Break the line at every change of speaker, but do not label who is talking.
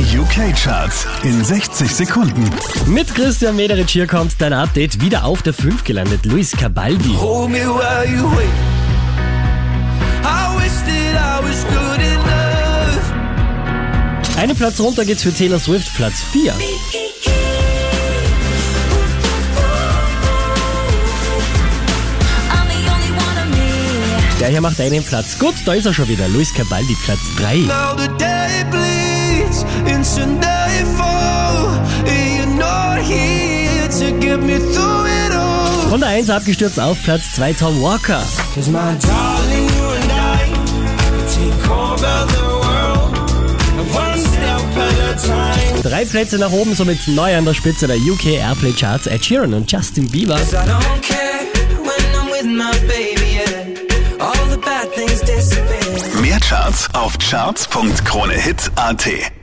Die UK-Charts in 60 Sekunden.
Mit Christian Mederich hier kommt dein Update wieder auf der 5 gelandet. Luis Cabaldi.
Hold me while you wait. I wish that I was good enough.
Einen Platz runter geht's für Taylor Swift, Platz 4.
I'm the only one of me.
Der hier macht einen Platz. Gut, da ist er schon wieder. Luis Cabaldi, Platz 3.
Now the day bleeds into nightfall. And you're not here to get me through it all.
Von der 1 abgestürzt auf Platz 2 Tom Walker.
Cause my darling, you and I take over the world. One step at a time.
Drei Plätze nach oben, somit neu an der Spitze der UK Airplay Charts. Ed Sheeran und Justin Bieber.
Mehr Charts auf charts.kronehit.at.